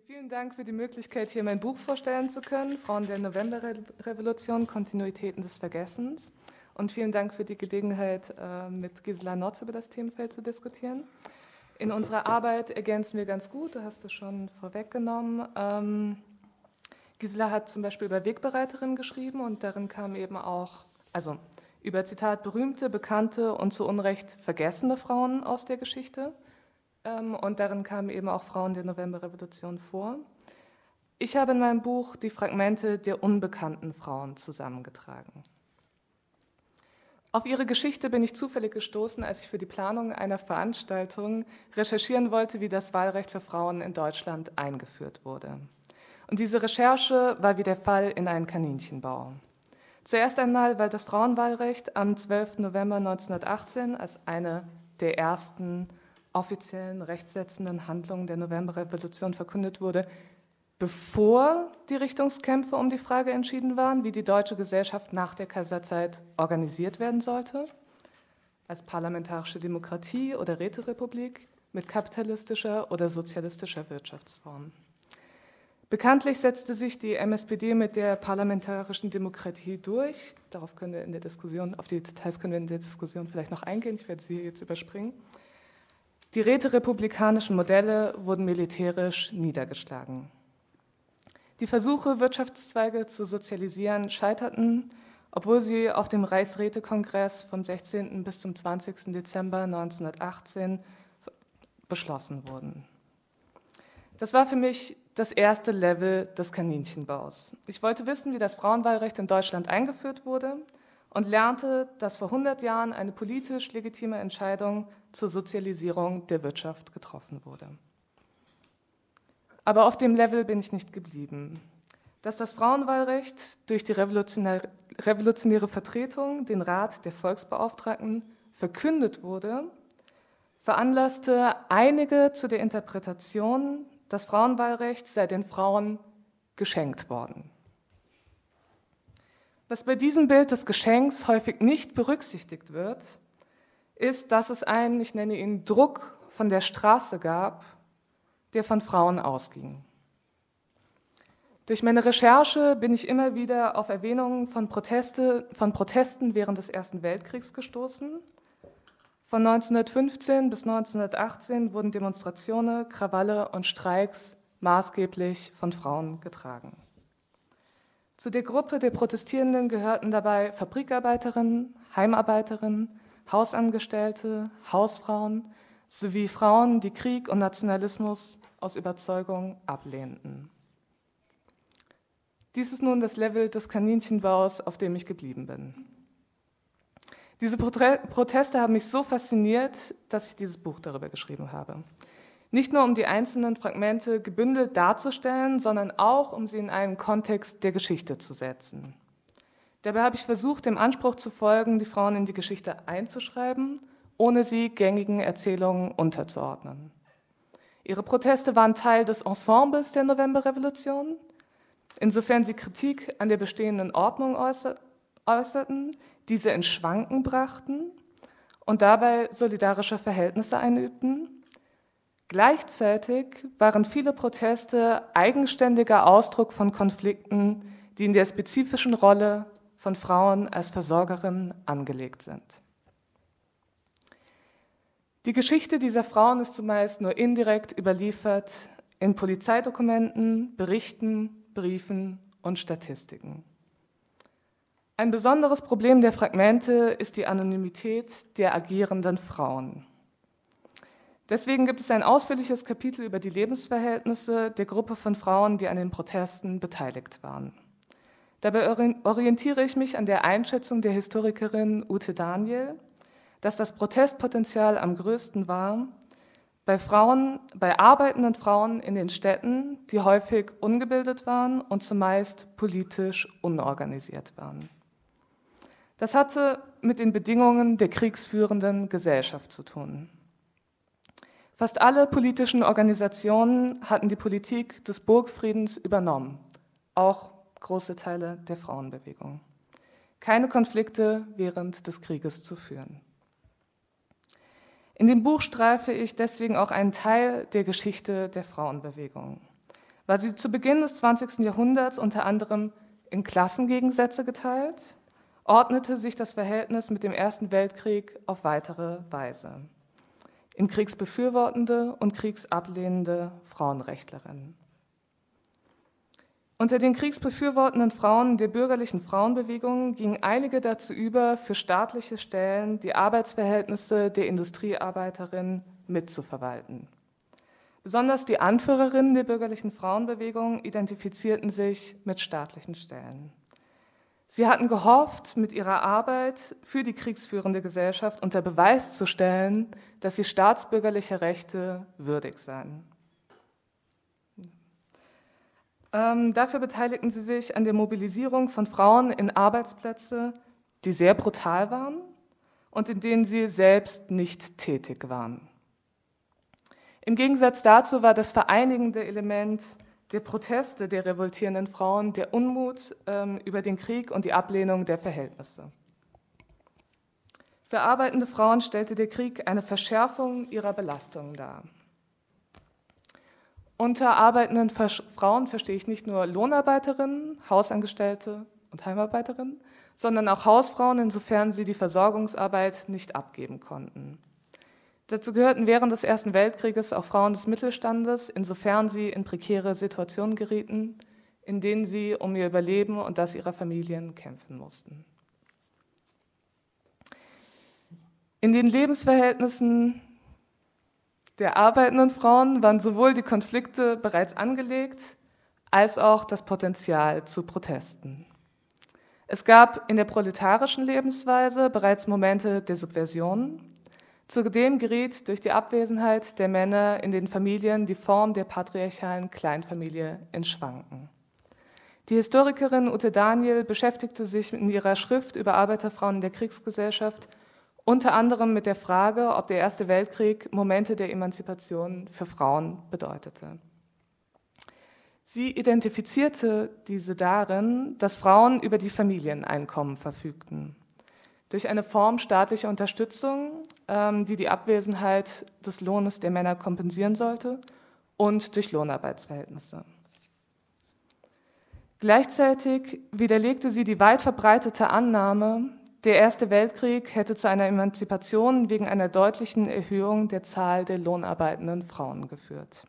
Vielen Dank für die Möglichkeit, hier mein Buch vorstellen zu können, Frauen der Novemberrevolution, Kontinuitäten des Vergessens. Und vielen Dank für die Gelegenheit, äh, mit Gisela Notz über das Themenfeld zu diskutieren. In unserer Arbeit ergänzen wir ganz gut, du hast es schon vorweggenommen. Ähm, Gisela hat zum Beispiel über Wegbereiterin geschrieben und darin kam eben auch, also über Zitat, berühmte, bekannte und zu Unrecht vergessene Frauen aus der Geschichte. Ähm, und darin kamen eben auch Frauen der Novemberrevolution vor. Ich habe in meinem Buch die Fragmente der unbekannten Frauen zusammengetragen. Auf ihre Geschichte bin ich zufällig gestoßen, als ich für die Planung einer Veranstaltung recherchieren wollte, wie das Wahlrecht für Frauen in Deutschland eingeführt wurde. Und diese Recherche war wie der Fall in einen Kaninchenbau. Zuerst einmal, weil das Frauenwahlrecht am 12. November 1918 als eine der ersten offiziellen rechtssetzenden Handlungen der Novemberrevolution verkündet wurde, bevor die Richtungskämpfe um die Frage entschieden waren, wie die deutsche Gesellschaft nach der Kaiserzeit organisiert werden sollte, als parlamentarische Demokratie oder Räterepublik mit kapitalistischer oder sozialistischer Wirtschaftsform. Bekanntlich setzte sich die MSPD mit der parlamentarischen Demokratie durch. Darauf können wir in der Diskussion, auf die Details können wir in der Diskussion vielleicht noch eingehen. Ich werde sie jetzt überspringen. Die räterepublikanischen Modelle wurden militärisch niedergeschlagen. Die Versuche, Wirtschaftszweige zu sozialisieren, scheiterten, obwohl sie auf dem Reichsrätekongress vom 16. bis zum 20. Dezember 1918 beschlossen wurden. Das war für mich das erste Level des Kaninchenbaus. Ich wollte wissen, wie das Frauenwahlrecht in Deutschland eingeführt wurde und lernte, dass vor 100 Jahren eine politisch legitime Entscheidung zur Sozialisierung der Wirtschaft getroffen wurde. Aber auf dem Level bin ich nicht geblieben. Dass das Frauenwahlrecht durch die revolutionäre, Vertretung, den Rat der Volksbeauftragten, verkündet wurde, veranlasste einige zu der Interpretation, das Frauenwahlrecht sei den Frauen geschenkt worden. Was bei diesem Bild des Geschenks häufig nicht berücksichtigt wird, ist, dass es einen, ich nenne ihn Druck von der Straße gab, der von Frauen ausging. Durch meine Recherche bin ich immer wieder auf Erwähnungen von, Proteste, von Protesten während des Ersten Weltkriegs gestoßen von 1915 bis 1918 wurden Demonstrationen, Krawalle und Streiks maßgeblich von Frauen getragen. Zu der Gruppe der Protestierenden gehörten dabei Fabrikarbeiterinnen, Heimarbeiterinnen, Hausangestellte, Hausfrauen sowie Frauen, die Krieg und Nationalismus aus Überzeugung ablehnten. Dies ist nun das Level des Kaninchenbaus, auf dem ich geblieben bin. Diese Proteste haben mich so fasziniert, dass ich dieses Buch darüber geschrieben habe. Nicht nur um die einzelnen Fragmente gebündelt darzustellen, sondern auch um sie in einen Kontext der Geschichte zu setzen. Dabei habe ich versucht, dem Anspruch zu folgen, die Frauen in die Geschichte einzuschreiben, ohne sie gängigen Erzählungen unterzuordnen. Ihre Proteste waren Teil des Ensembles der Novemberrevolution, insofern sie Kritik an der bestehenden Ordnung äußerten, diese in Schwanken brachten und dabei solidarische Verhältnisse einübten. Gleichzeitig waren viele Proteste eigenständiger Ausdruck von Konflikten, die in der spezifischen Rolle von Frauen als Versorgerinnen angelegt sind. Die Geschichte dieser Frauen ist zumeist nur indirekt überliefert in Polizeidokumenten, Berichten, Briefen und Statistiken. Ein besonderes Problem der Fragmente ist die Anonymität der agierenden Frauen. Deswegen gibt es ein ausführliches Kapitel über die Lebensverhältnisse der Gruppe von Frauen, die an den Protesten beteiligt waren. Dabei orientiere ich mich an der Einschätzung der Historikerin Ute Daniel, dass das Protestpotenzial am größten war bei Frauen, bei arbeitenden Frauen in den Städten, die häufig ungebildet waren und zumeist politisch unorganisiert waren. Das hatte mit den Bedingungen der kriegsführenden Gesellschaft zu tun. Fast alle politischen Organisationen hatten die Politik des Burgfriedens übernommen, auch große Teile der Frauenbewegung. Keine Konflikte während des Krieges zu führen. In dem Buch streife ich deswegen auch einen Teil der Geschichte der Frauenbewegung. war sie zu Beginn des 20. Jahrhunderts unter anderem in Klassengegensätze geteilt, ordnete sich das Verhältnis mit dem Ersten Weltkrieg auf weitere Weise. In kriegsbefürwortende und kriegsablehnende Frauenrechtlerinnen. Unter den kriegsbefürwortenden Frauen der bürgerlichen Frauenbewegung gingen einige dazu über, für staatliche Stellen die Arbeitsverhältnisse der Industriearbeiterinnen mitzuverwalten. Besonders die Anführerinnen der bürgerlichen Frauenbewegung identifizierten sich mit staatlichen Stellen. Sie hatten gehofft, mit ihrer Arbeit für die kriegsführende Gesellschaft unter Beweis zu stellen, dass sie staatsbürgerlicher Rechte würdig seien. Ähm, dafür beteiligten sie sich an der Mobilisierung von Frauen in Arbeitsplätze, die sehr brutal waren und in denen sie selbst nicht tätig waren. Im Gegensatz dazu war das vereinigende Element der Proteste der revoltierenden Frauen der Unmut ähm, über den Krieg und die Ablehnung der Verhältnisse. Für arbeitende Frauen stellte der Krieg eine Verschärfung ihrer Belastungen dar. Unter arbeitenden Frauen verstehe ich nicht nur Lohnarbeiterinnen, Hausangestellte und Heimarbeiterinnen, sondern auch Hausfrauen, insofern sie die Versorgungsarbeit nicht abgeben konnten. Dazu gehörten während des Ersten Weltkrieges auch Frauen des Mittelstandes, insofern sie in prekäre Situationen gerieten, in denen sie um ihr Überleben und das ihrer Familien kämpfen mussten. In den Lebensverhältnissen der arbeitenden Frauen waren sowohl die Konflikte bereits angelegt, als auch das Potenzial zu Protesten. Es gab in der proletarischen Lebensweise bereits Momente der Subversion. Zudem geriet durch die Abwesenheit der Männer in den Familien die Form der patriarchalen Kleinfamilie in Schwanken. Die Historikerin Ute Daniel beschäftigte sich in ihrer Schrift über Arbeiterfrauen in der Kriegsgesellschaft unter anderem mit der Frage, ob der Erste Weltkrieg Momente der Emanzipation für Frauen bedeutete. Sie identifizierte diese darin, dass Frauen über die Familieneinkommen verfügten. Durch eine Form staatlicher Unterstützung, die die Abwesenheit des Lohnes der Männer kompensieren sollte, und durch Lohnarbeitsverhältnisse. Gleichzeitig widerlegte sie die weit verbreitete Annahme, der Erste Weltkrieg hätte zu einer Emanzipation wegen einer deutlichen Erhöhung der Zahl der lohnarbeitenden Frauen geführt.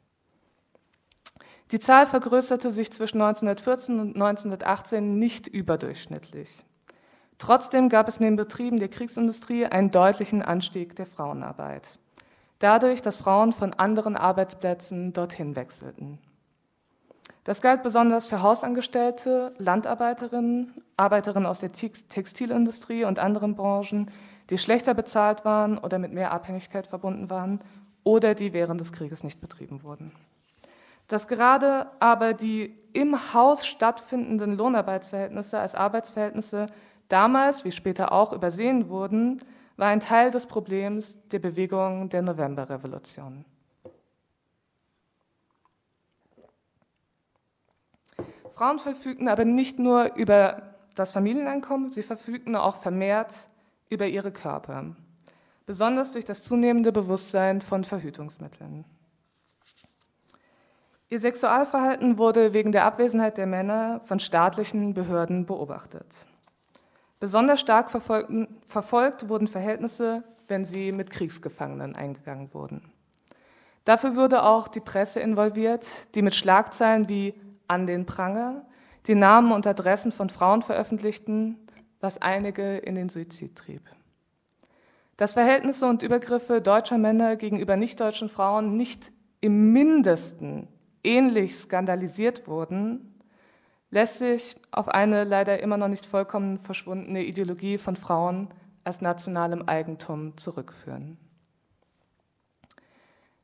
Die Zahl vergrößerte sich zwischen 1914 und 1918 nicht überdurchschnittlich. Trotzdem gab es in den Betrieben der Kriegsindustrie einen deutlichen Anstieg der Frauenarbeit. Dadurch, dass Frauen von anderen Arbeitsplätzen dorthin wechselten. Das galt besonders für Hausangestellte, Landarbeiterinnen, Arbeiterinnen aus der Textilindustrie und anderen Branchen, die schlechter bezahlt waren oder mit mehr Abhängigkeit verbunden waren oder die während des Krieges nicht betrieben wurden. Dass gerade aber die im Haus stattfindenden Lohnarbeitsverhältnisse als Arbeitsverhältnisse damals wie später auch übersehen wurden, war ein Teil des Problems der Bewegung der Novemberrevolution. Frauen verfügten aber nicht nur über das Familieneinkommen, sie verfügten auch vermehrt über ihre Körper, besonders durch das zunehmende Bewusstsein von Verhütungsmitteln. Ihr Sexualverhalten wurde wegen der Abwesenheit der Männer von staatlichen Behörden beobachtet. Besonders stark verfolgt wurden Verhältnisse, wenn sie mit Kriegsgefangenen eingegangen wurden. Dafür wurde auch die Presse involviert, die mit Schlagzeilen wie an den Pranger, die Namen und Adressen von Frauen veröffentlichten, was einige in den Suizid trieb. Dass Verhältnisse und Übergriffe deutscher Männer gegenüber nichtdeutschen Frauen nicht im mindesten ähnlich skandalisiert wurden, lässt sich auf eine leider immer noch nicht vollkommen verschwundene Ideologie von Frauen als nationalem Eigentum zurückführen.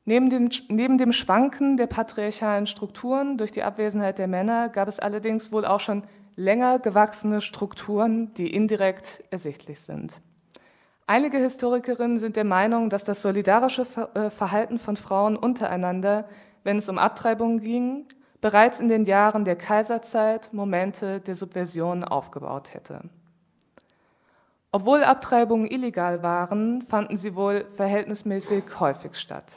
Neben, den, neben dem Schwanken der patriarchalen Strukturen durch die Abwesenheit der Männer gab es allerdings wohl auch schon länger gewachsene Strukturen, die indirekt ersichtlich sind. Einige Historikerinnen sind der Meinung, dass das solidarische äh, Verhalten von Frauen untereinander, wenn es um Abtreibungen ging, bereits in den Jahren der Kaiserzeit Momente der Subversion aufgebaut hätte. Obwohl Abtreibungen illegal waren, fanden sie wohl verhältnismäßig häufig statt.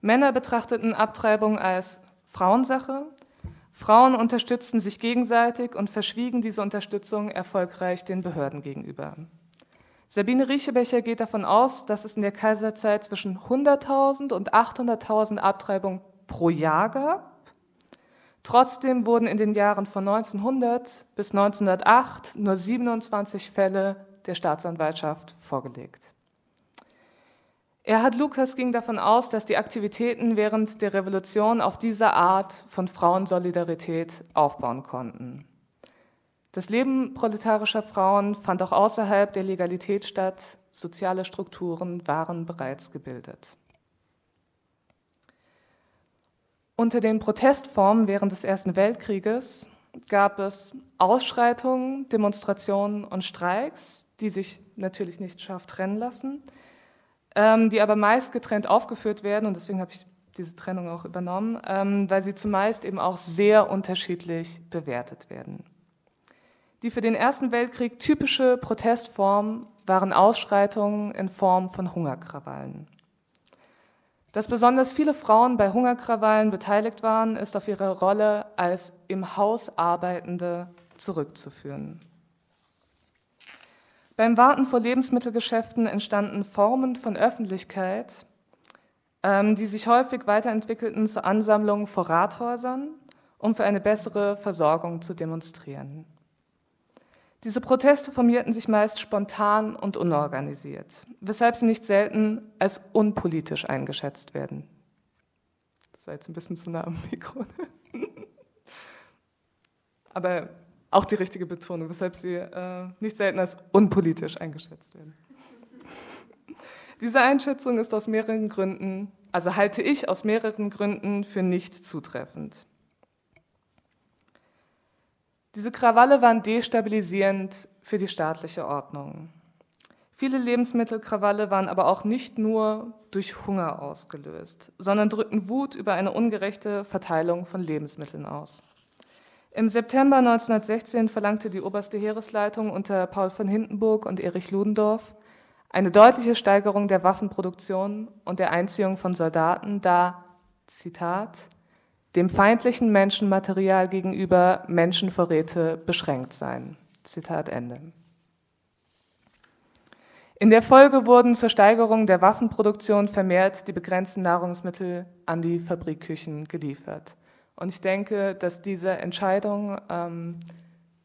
Männer betrachteten Abtreibung als Frauensache. Frauen unterstützten sich gegenseitig und verschwiegen diese Unterstützung erfolgreich den Behörden gegenüber. Sabine Riechebecher geht davon aus, dass es in der Kaiserzeit zwischen 100.000 und 800.000 Abtreibungen pro Jahr gab. Trotzdem wurden in den Jahren von 1900 bis 1908 nur 27 Fälle der Staatsanwaltschaft vorgelegt. Erhard Lukas ging davon aus, dass die Aktivitäten während der Revolution auf diese Art von Frauensolidarität aufbauen konnten. Das Leben proletarischer Frauen fand auch außerhalb der Legalität statt, soziale Strukturen waren bereits gebildet. Unter den Protestformen während des Ersten Weltkrieges gab es Ausschreitungen, Demonstrationen und Streiks, die sich natürlich nicht scharf trennen lassen ähm, die aber meist getrennt aufgeführt werden und deswegen habe ich diese Trennung auch übernommen, ähm, weil sie zumeist eben auch sehr unterschiedlich bewertet werden. Die für den Ersten Weltkrieg typische Protestform waren Ausschreitungen in Form von Hungerkrawallen. Dass besonders viele Frauen bei Hungerkrawallen beteiligt waren, ist auf ihre Rolle als im Haus Arbeitende zurückzuführen. Beim Warten vor Lebensmittelgeschäften entstanden Formen von Öffentlichkeit, ähm, die sich häufig weiterentwickelten zur Ansammlung vor Rathäusern, um für eine bessere Versorgung zu demonstrieren. Diese Proteste formierten sich meist spontan und unorganisiert, weshalb sie nicht selten als unpolitisch eingeschätzt werden. Das war jetzt ein bisschen zu nah am Mikro. Aber auch die richtige Betonung, weshalb sie äh, nicht selten als unpolitisch eingeschätzt werden. Diese Einschätzung ist aus mehreren Gründen, also halte ich aus mehreren Gründen für nicht zutreffend. Diese Krawalle waren destabilisierend für die staatliche Ordnung. Viele Lebensmittelkrawalle waren aber auch nicht nur durch Hunger ausgelöst, sondern drückten Wut über eine ungerechte Verteilung von Lebensmitteln aus. Im September 1916 verlangte die oberste Heeresleitung unter Paul von Hindenburg und Erich Ludendorff eine deutliche Steigerung der Waffenproduktion und der Einziehung von Soldaten, da, Zitat, dem feindlichen Menschenmaterial gegenüber Menschenvorräte beschränkt seien. Zitat Ende. In der Folge wurden zur Steigerung der Waffenproduktion vermehrt die begrenzten Nahrungsmittel an die Fabrikküchen geliefert. Und ich denke, dass diese Entscheidung, ähm,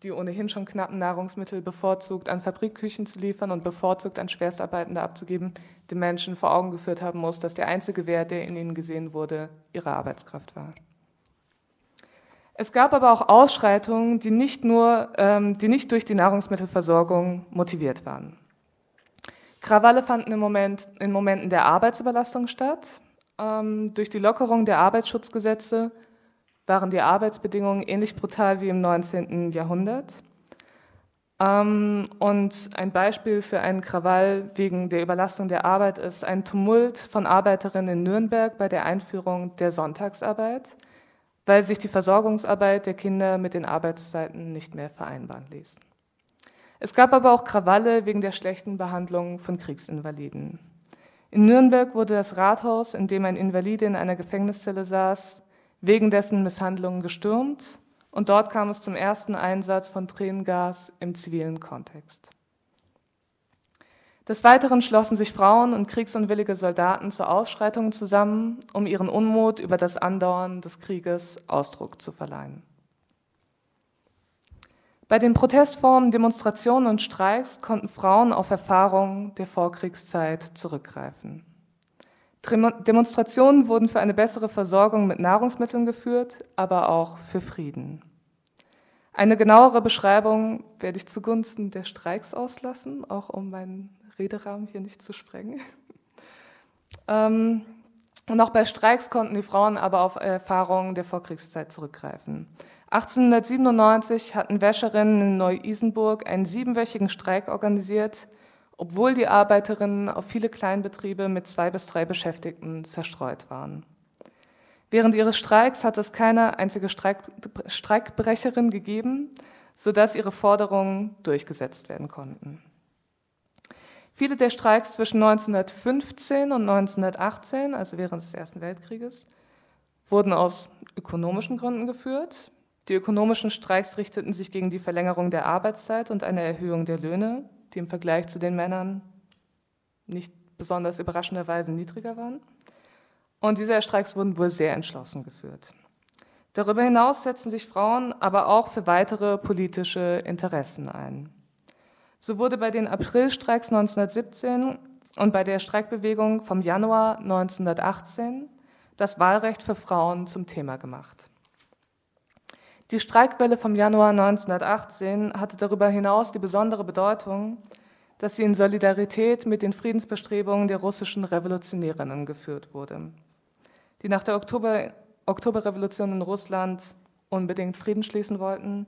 die ohnehin schon knappen Nahrungsmittel bevorzugt an Fabrikküchen zu liefern und bevorzugt an Schwerstarbeitende abzugeben, den Menschen vor Augen geführt haben muss, dass der einzige Wert, der in ihnen gesehen wurde, ihre Arbeitskraft war. Es gab aber auch Ausschreitungen, die nicht nur, ähm, die nicht durch die Nahrungsmittelversorgung motiviert waren. Krawalle fanden im Moment, in Momenten der Arbeitsüberlastung statt. Ähm, durch die Lockerung der Arbeitsschutzgesetze waren die Arbeitsbedingungen ähnlich brutal wie im 19. Jahrhundert. Ähm, und ein Beispiel für einen Krawall wegen der Überlastung der Arbeit ist ein Tumult von Arbeiterinnen in Nürnberg bei der Einführung der Sonntagsarbeit, weil sich die Versorgungsarbeit der Kinder mit den Arbeitszeiten nicht mehr vereinbaren ließ. Es gab aber auch Krawalle wegen der schlechten Behandlung von Kriegsinvaliden. In Nürnberg wurde das Rathaus, in dem ein Invalide in einer Gefängniszelle saß, wegen dessen Misshandlungen gestürmt und dort kam es zum ersten Einsatz von Tränengas im zivilen Kontext. Des Weiteren schlossen sich Frauen und kriegsunwillige Soldaten zu Ausschreitungen zusammen, um ihren Unmut über das Andauern des Krieges Ausdruck zu verleihen. Bei den Protestformen, Demonstrationen und Streiks konnten Frauen auf Erfahrungen der Vorkriegszeit zurückgreifen. Demonstrationen wurden für eine bessere Versorgung mit Nahrungsmitteln geführt, aber auch für Frieden. Eine genauere Beschreibung werde ich zugunsten der Streiks auslassen, auch um meinen Rederahmen hier nicht zu sprengen. Ähm, und auch bei Streiks konnten die Frauen aber auf Erfahrungen der Vorkriegszeit zurückgreifen. 1897 hatten Wäscherinnen in Neu-Isenburg einen siebenwöchigen Streik organisiert, obwohl die Arbeiterinnen auf viele Kleinbetriebe mit zwei bis drei Beschäftigten zerstreut waren. Während ihres Streiks hat es keine einzige Streik Streikbrecherin gegeben, sodass ihre Forderungen durchgesetzt werden konnten. Viele der Streiks zwischen 1915 und 1918, also während des Ersten Weltkrieges, wurden aus ökonomischen Gründen geführt. Die ökonomischen Streiks richteten sich gegen die Verlängerung der Arbeitszeit und eine Erhöhung der Löhne, die im Vergleich zu den Männern nicht besonders überraschenderweise niedriger waren. Und diese Streiks wurden wohl sehr entschlossen geführt. Darüber hinaus setzen sich Frauen aber auch für weitere politische Interessen ein. So wurde bei den Aprilstreiks 1917 und bei der Streikbewegung vom Januar 1918 das Wahlrecht für Frauen zum Thema gemacht. Die Streikwelle vom Januar 1918 hatte darüber hinaus die besondere Bedeutung, dass sie in Solidarität mit den Friedensbestrebungen der russischen Revolutionärinnen geführt wurde, die nach der Oktober, Oktoberrevolution in Russland unbedingt Frieden schließen wollten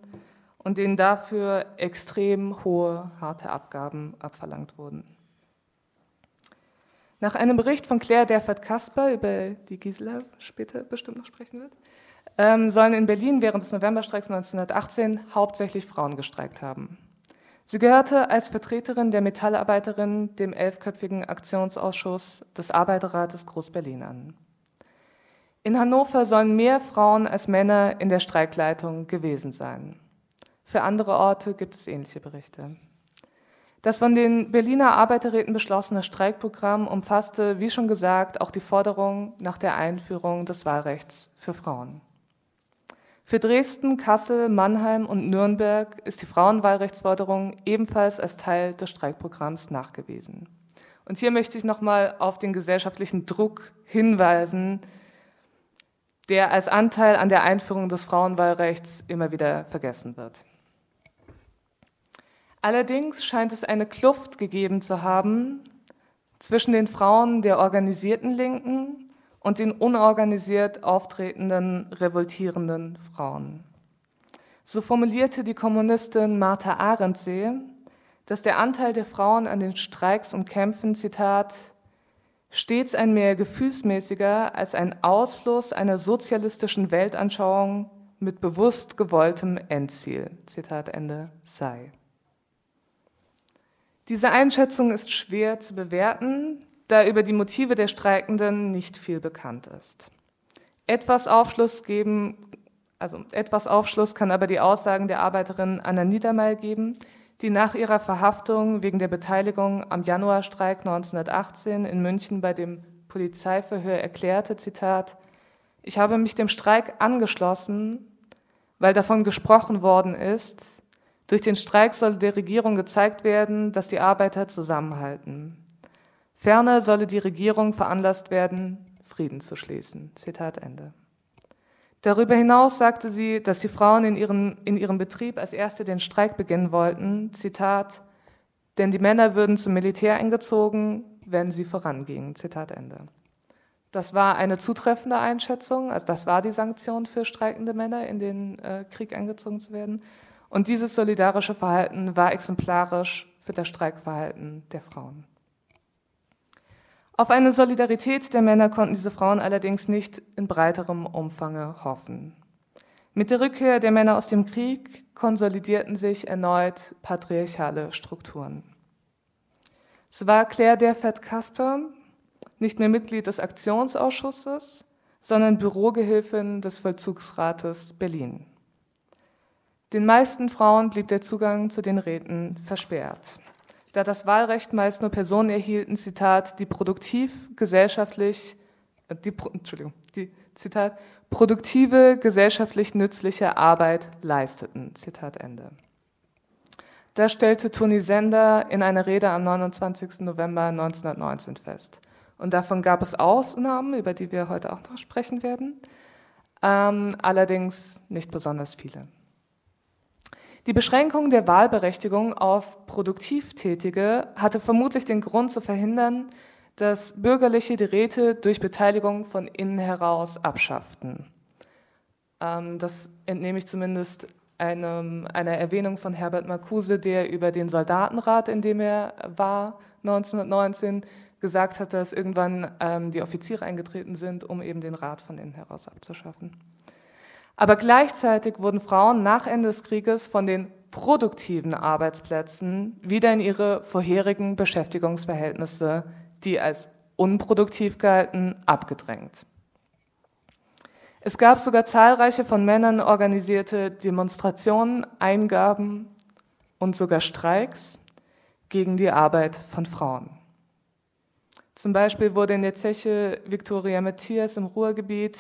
und denen dafür extrem hohe, harte Abgaben abverlangt wurden. Nach einem Bericht von Claire Derfert-Kasper, über die Gisela später bestimmt noch sprechen wird, ähm, sollen in Berlin während des Novemberstreiks 1918 hauptsächlich Frauen gestreikt haben. Sie gehörte als Vertreterin der Metallarbeiterin dem elfköpfigen Aktionsausschuss des Arbeiterrates Groß-Berlin an. In Hannover sollen mehr Frauen als Männer in der Streikleitung gewesen sein. Für andere Orte gibt es ähnliche Berichte. Das von den Berliner Arbeiterräten beschlossene Streikprogramm umfasste, wie schon gesagt, auch die Forderung nach der Einführung des Wahlrechts für Frauen. Für Dresden, Kassel, Mannheim und Nürnberg ist die Frauenwahlrechtsforderung ebenfalls als Teil des Streikprogramms nachgewiesen. Und hier möchte ich nochmal auf den gesellschaftlichen Druck hinweisen, der als Anteil an der Einführung des Frauenwahlrechts immer wieder vergessen wird. Allerdings scheint es eine Kluft gegeben zu haben zwischen den Frauen der organisierten Linken und den unorganisiert auftretenden, revoltierenden Frauen. So formulierte die Kommunistin Martha Arendsee, dass der Anteil der Frauen an den Streiks und Kämpfen, Zitat, stets ein mehr gefühlsmäßiger als ein Ausfluss einer sozialistischen Weltanschauung mit bewusst gewolltem Endziel, Zitat Ende, sei. Diese Einschätzung ist schwer zu bewerten, da über die Motive der Streikenden nicht viel bekannt ist. Etwas Aufschluss geben, also etwas Aufschluss kann aber die Aussagen der Arbeiterin Anna Niedermeyer geben, die nach ihrer Verhaftung wegen der Beteiligung am Januarstreik 1918 in München bei dem Polizeiverhör erklärte, Zitat, ich habe mich dem Streik angeschlossen, weil davon gesprochen worden ist, durch den Streik solle der Regierung gezeigt werden, dass die Arbeiter zusammenhalten. Ferner solle die Regierung veranlasst werden, Frieden zu schließen. Zitat Ende. Darüber hinaus sagte sie, dass die Frauen in, ihren, in ihrem Betrieb als erste den Streik beginnen wollten. Zitat, denn die Männer würden zum Militär eingezogen, wenn sie vorangingen. Zitat Ende. Das war eine zutreffende Einschätzung, also das war die Sanktion für streikende Männer, in den äh, Krieg eingezogen zu werden. Und dieses solidarische Verhalten war exemplarisch für das Streikverhalten der Frauen. Auf eine Solidarität der Männer konnten diese Frauen allerdings nicht in breiterem Umfange hoffen. Mit der Rückkehr der Männer aus dem Krieg konsolidierten sich erneut patriarchale Strukturen. Es war Claire Derfert Kasper, nicht mehr Mitglied des Aktionsausschusses, sondern Bürogehilfin des Vollzugsrates Berlin. Den meisten Frauen blieb der Zugang zu den Räten versperrt. Da das Wahlrecht meist nur Personen erhielten, Zitat, die produktiv, gesellschaftlich, äh, die, Entschuldigung, die, Zitat, produktive, gesellschaftlich nützliche Arbeit leisteten, Zitat Ende. Das stellte Toni Sender in einer Rede am 29. November 1919 fest. Und davon gab es Ausnahmen, über die wir heute auch noch sprechen werden, ähm, allerdings nicht besonders viele. Die Beschränkung der Wahlberechtigung auf Produktivtätige hatte vermutlich den Grund zu verhindern, dass Bürgerliche die Räte durch Beteiligung von innen heraus abschafften. Ähm, das entnehme ich zumindest einem, einer Erwähnung von Herbert Marcuse, der über den Soldatenrat, in dem er war, 1919, gesagt hat, dass irgendwann ähm, die Offiziere eingetreten sind, um eben den Rat von innen heraus abzuschaffen. Aber gleichzeitig wurden Frauen nach Ende des Krieges von den produktiven Arbeitsplätzen wieder in ihre vorherigen Beschäftigungsverhältnisse, die als unproduktiv galten, abgedrängt. Es gab sogar zahlreiche von Männern organisierte Demonstrationen, Eingaben und sogar Streiks gegen die Arbeit von Frauen. Zum Beispiel wurde in der Zeche Victoria Matthias im Ruhrgebiet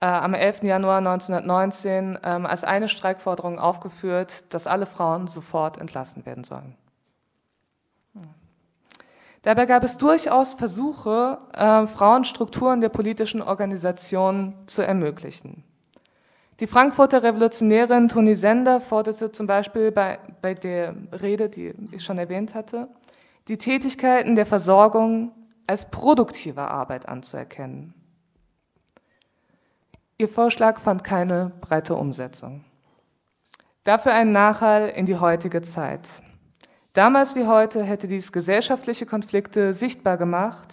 äh, am 11. Januar 1919 ähm, als eine Streikforderung aufgeführt, dass alle Frauen sofort entlassen werden sollen. Dabei gab es durchaus Versuche, äh, Frauen Strukturen der politischen Organisation zu ermöglichen. Die Frankfurter Revolutionärin Toni Sender forderte zum Beispiel bei, bei der Rede, die ich schon erwähnt hatte, die Tätigkeiten der Versorgung als produktive Arbeit anzuerkennen. Ihr Vorschlag fand keine breite Umsetzung. Dafür ein Nachhall in die heutige Zeit. Damals wie heute hätte dies gesellschaftliche Konflikte sichtbar gemacht,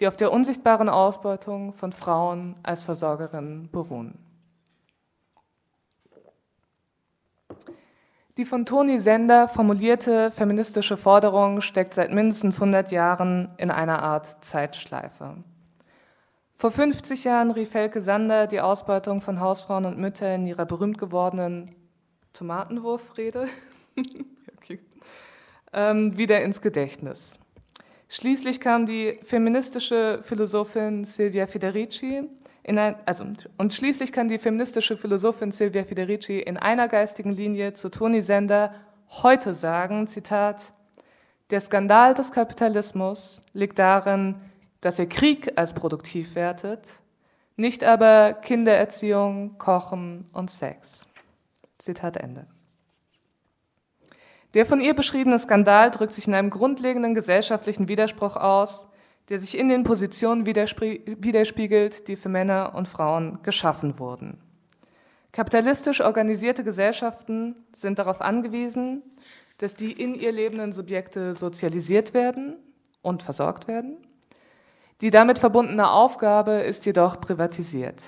die auf der unsichtbaren Ausbeutung von Frauen als Versorgerinnen beruhen. Die von Toni Sender formulierte feministische Forderung steckt seit mindestens 100 Jahren in einer Art Zeitschleife. Vor 50 Jahren rief Helke Sander die Ausbeutung von Hausfrauen und Müttern in ihrer berühmt gewordenen Tomatenwurfrede ähm, wieder ins Gedächtnis. Schließlich kam die feministische Philosophin Silvia Federici in ein, also, und schließlich kann die feministische Philosophin Silvia Federici in einer geistigen Linie zu Toni Sender heute sagen, Zitat, der Skandal des Kapitalismus liegt darin, dass er Krieg als produktiv wertet, nicht aber Kindererziehung, Kochen und Sex. Zitat Ende. Der von ihr beschriebene Skandal drückt sich in einem grundlegenden gesellschaftlichen Widerspruch aus, der sich in den Positionen widerspiegelt, die für Männer und Frauen geschaffen wurden. Kapitalistisch organisierte Gesellschaften sind darauf angewiesen, dass die in ihr lebenden Subjekte sozialisiert werden und versorgt werden. Die damit verbundene Aufgabe ist jedoch privatisiert.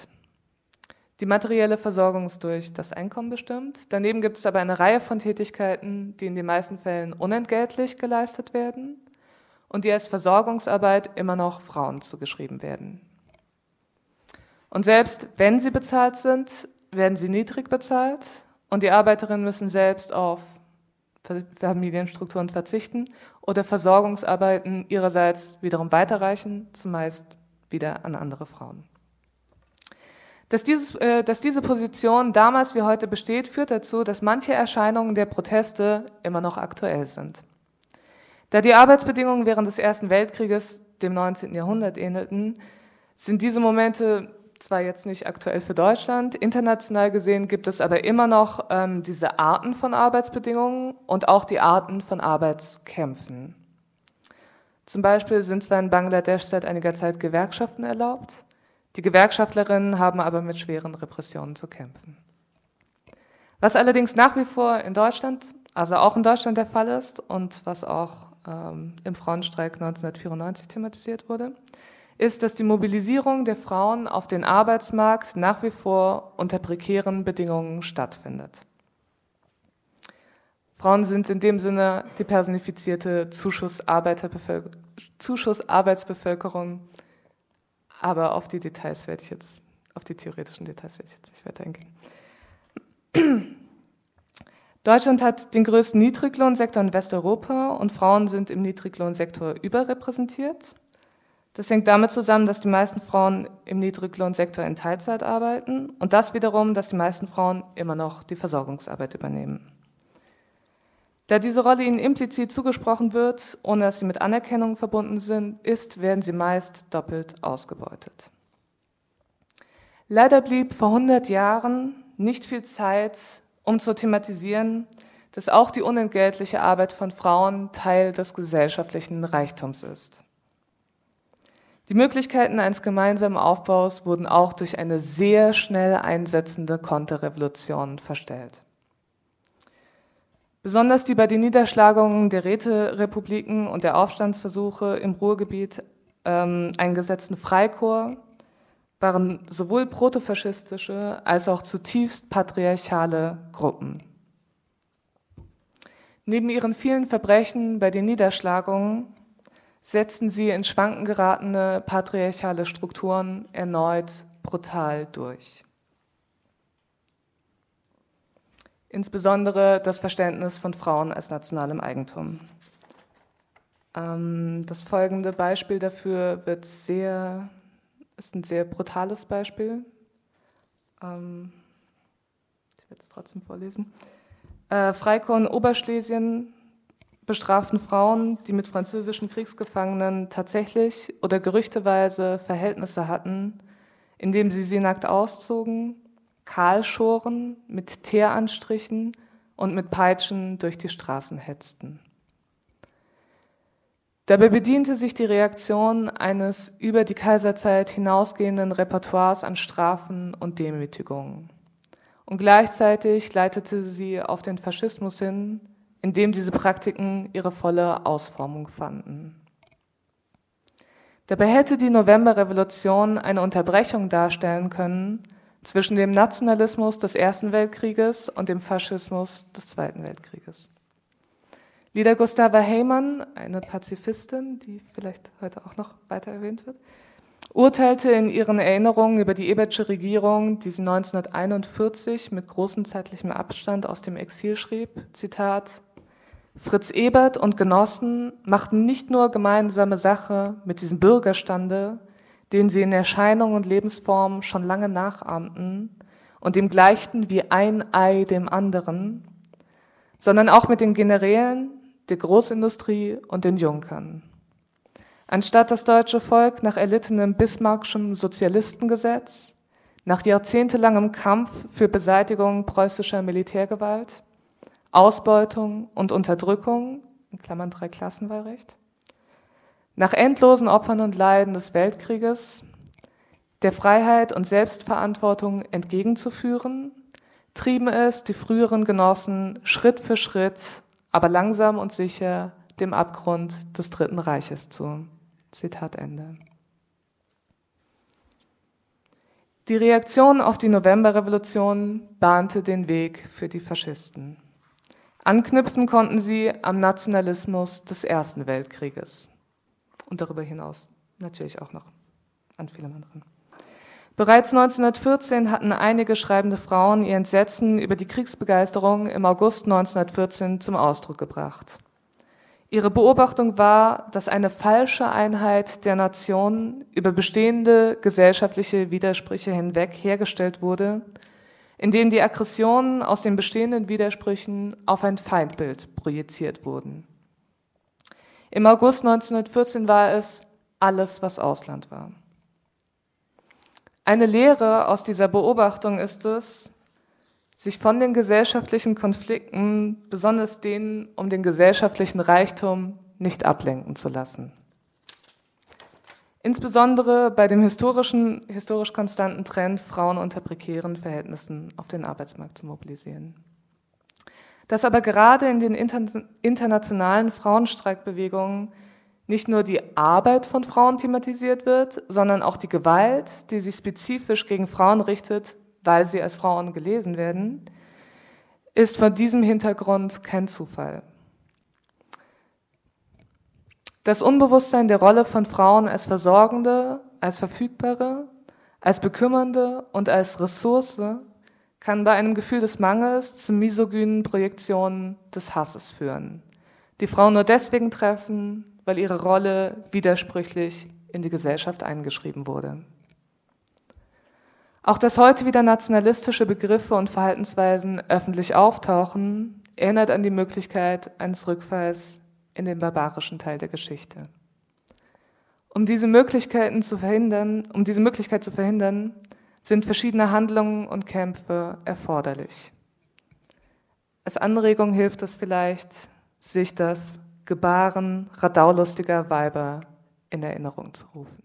Die materielle Versorgung ist durch das Einkommen bestimmt. Daneben gibt es aber eine Reihe von Tätigkeiten, die in den meisten Fällen unentgeltlich geleistet werden und die als Versorgungsarbeit immer noch Frauen zugeschrieben werden. Und selbst wenn sie bezahlt sind, werden sie niedrig bezahlt und die Arbeiterinnen müssen selbst auf Familienstrukturen verzichten oder Versorgungsarbeiten ihrerseits wiederum weiterreichen, zumeist wieder an andere Frauen. Dass, dieses, äh, dass diese Position damals wie heute besteht, führt dazu, dass manche Erscheinungen der Proteste immer noch aktuell sind. Da die Arbeitsbedingungen während des Ersten Weltkrieges dem 19. Jahrhundert ähnelten, sind diese Momente zwar jetzt nicht aktuell für Deutschland, international gesehen gibt es aber immer noch ähm, diese Arten von Arbeitsbedingungen und auch die Arten von Arbeitskämpfen. Zum Beispiel sind zwar in Bangladesch seit einiger Zeit Gewerkschaften erlaubt, die Gewerkschaftlerinnen haben aber mit schweren Repressionen zu kämpfen. Was allerdings nach wie vor in Deutschland, also auch in Deutschland der Fall ist und was auch ähm, im Frauenstreik 1994 thematisiert wurde, ist, dass die Mobilisierung der Frauen auf den Arbeitsmarkt nach wie vor unter prekären Bedingungen stattfindet. Frauen sind in dem Sinne die personifizierte Zuschussarbeitsbevölkerung aber auf die Details werde ich jetzt, auf die theoretischen Details werde ich jetzt nicht weiter eingehen. Deutschland hat den größten Niedriglohnsektor in Westeuropa und Frauen sind im Niedriglohnsektor überrepräsentiert. Das hängt damit zusammen, dass die meisten Frauen im Niedriglohnsektor in Teilzeit arbeiten und das wiederum, dass die meisten Frauen immer noch die Versorgungsarbeit übernehmen. Da diese Rolle ihnen implizit zugesprochen wird, ohne dass sie mit Anerkennung verbunden sind, ist, werden sie meist doppelt ausgebeutet. Leider blieb vor 100 Jahren nicht viel Zeit, um zu thematisieren, dass auch die unentgeltliche Arbeit von Frauen Teil des gesellschaftlichen Reichtums ist. Die Möglichkeiten eines gemeinsamen Aufbaus wurden auch durch eine sehr schnell einsetzende Konterrevolution verstellt. Besonders die bei den Niederschlagungen der Räterepubliken und der Aufstandsversuche im Ruhrgebiet ähm, eingesetzten Freikorps waren sowohl protofaschistische als auch zutiefst patriarchale Gruppen. Neben ihren vielen Verbrechen bei den Niederschlagungen setzten sie in Schwanken geratene patriarchale Strukturen erneut brutal durch. Insbesondere das Verständnis von Frauen als nationalem Eigentum. Ähm, das folgende Beispiel dafür wird sehr, ist ein sehr brutales Beispiel. Ähm, ich werde es trotzdem vorlesen. Äh, Freikorps Oberschlesien bestraften Frauen, die mit französischen Kriegsgefangenen tatsächlich oder gerüchteweise Verhältnisse hatten, indem sie sie nackt auszogen, kahlschoren, mit Teeranstrichen und mit Peitschen durch die Straßen hetzten. Dabei bediente sich die Reaktion eines über die Kaiserzeit hinausgehenden Repertoires an Strafen und Demütigungen. Und gleichzeitig leitete sie auf den Faschismus hin, in dem diese Praktiken ihre volle Ausformung fanden. Dabei hätte die Novemberrevolution eine Unterbrechung darstellen können zwischen dem Nationalismus des Ersten Weltkrieges und dem Faschismus des Zweiten Weltkrieges. Lieder Gustava Heymann, eine Pazifistin, die vielleicht heute auch noch weiter erwähnt wird, urteilte in ihren Erinnerungen über die Ebertsche Regierung, die sie 1941 mit großem zeitlichem Abstand aus dem Exil schrieb, Zitat, Fritz Ebert und Genossen machten nicht nur gemeinsame Sache mit diesem Bürgerstande, den sie in Erscheinung und Lebensform schon lange nachahmten und dem gleichten wie ein Ei dem anderen, sondern auch mit den Generälen, der Großindustrie und den Junkern. Anstatt das deutsche Volk nach erlittenem bismarckschem Sozialistengesetz, nach jahrzehntelangem Kampf für Beseitigung preußischer Militärgewalt, Ausbeutung und Unterdrückung, in Klammern drei Klassenwahlrecht, nach endlosen Opfern und Leiden des Weltkrieges, der Freiheit und Selbstverantwortung entgegenzuführen, trieben es die früheren Genossen Schritt für Schritt aber langsam und sicher dem Abgrund des Dritten Reiches zu. Zitat Ende. Die Reaktion auf die Novemberrevolution bahnte den Weg für die Faschisten. Anknüpfen konnten sie am Nationalismus des Ersten Weltkrieges und darüber hinaus natürlich auch noch an vielem anderen. Bereits 1914 hatten einige schreibende Frauen ihr Entsetzen über die Kriegsbegeisterung im August 1914 zum Ausdruck gebracht. Ihre Beobachtung war, dass eine falsche Einheit der Nation über bestehende gesellschaftliche Widersprüche hinweg hergestellt wurde, indem die Aggressionen aus den bestehenden Widersprüchen auf ein Feindbild projiziert wurden. Im August 1914 war es alles, was Ausland war. Eine Lehre aus dieser Beobachtung ist es, sich von den gesellschaftlichen Konflikten, besonders denen um den gesellschaftlichen Reichtum, nicht ablenken zu lassen. Insbesondere bei dem historischen, historisch konstanten Trend, Frauen unter prekären Verhältnissen auf den Arbeitsmarkt zu mobilisieren. Dass aber gerade in den internationalen Frauenstreikbewegungen nicht nur die Arbeit von Frauen thematisiert wird, sondern auch die Gewalt, die sich spezifisch gegen Frauen richtet, weil sie als Frauen gelesen werden, ist von diesem Hintergrund kein Zufall. Das Unbewusstsein der Rolle von Frauen als Versorgende, als Verfügbare, als Bekümmernde und als Ressource kann bei einem Gefühl des Mangels zu misogynen Projektionen des Hasses führen, die Frauen nur deswegen treffen, weil ihre Rolle widersprüchlich in die Gesellschaft eingeschrieben wurde. Auch dass heute wieder nationalistische Begriffe und Verhaltensweisen öffentlich auftauchen, erinnert an die Möglichkeit eines Rückfalls in den barbarischen Teil der Geschichte. Um diese Möglichkeiten zu verhindern, um diese Möglichkeit zu verhindern, sind verschiedene Handlungen und Kämpfe erforderlich. Als Anregung hilft es vielleicht, sich das Gebaren radaulustiger Weiber in Erinnerung zu rufen.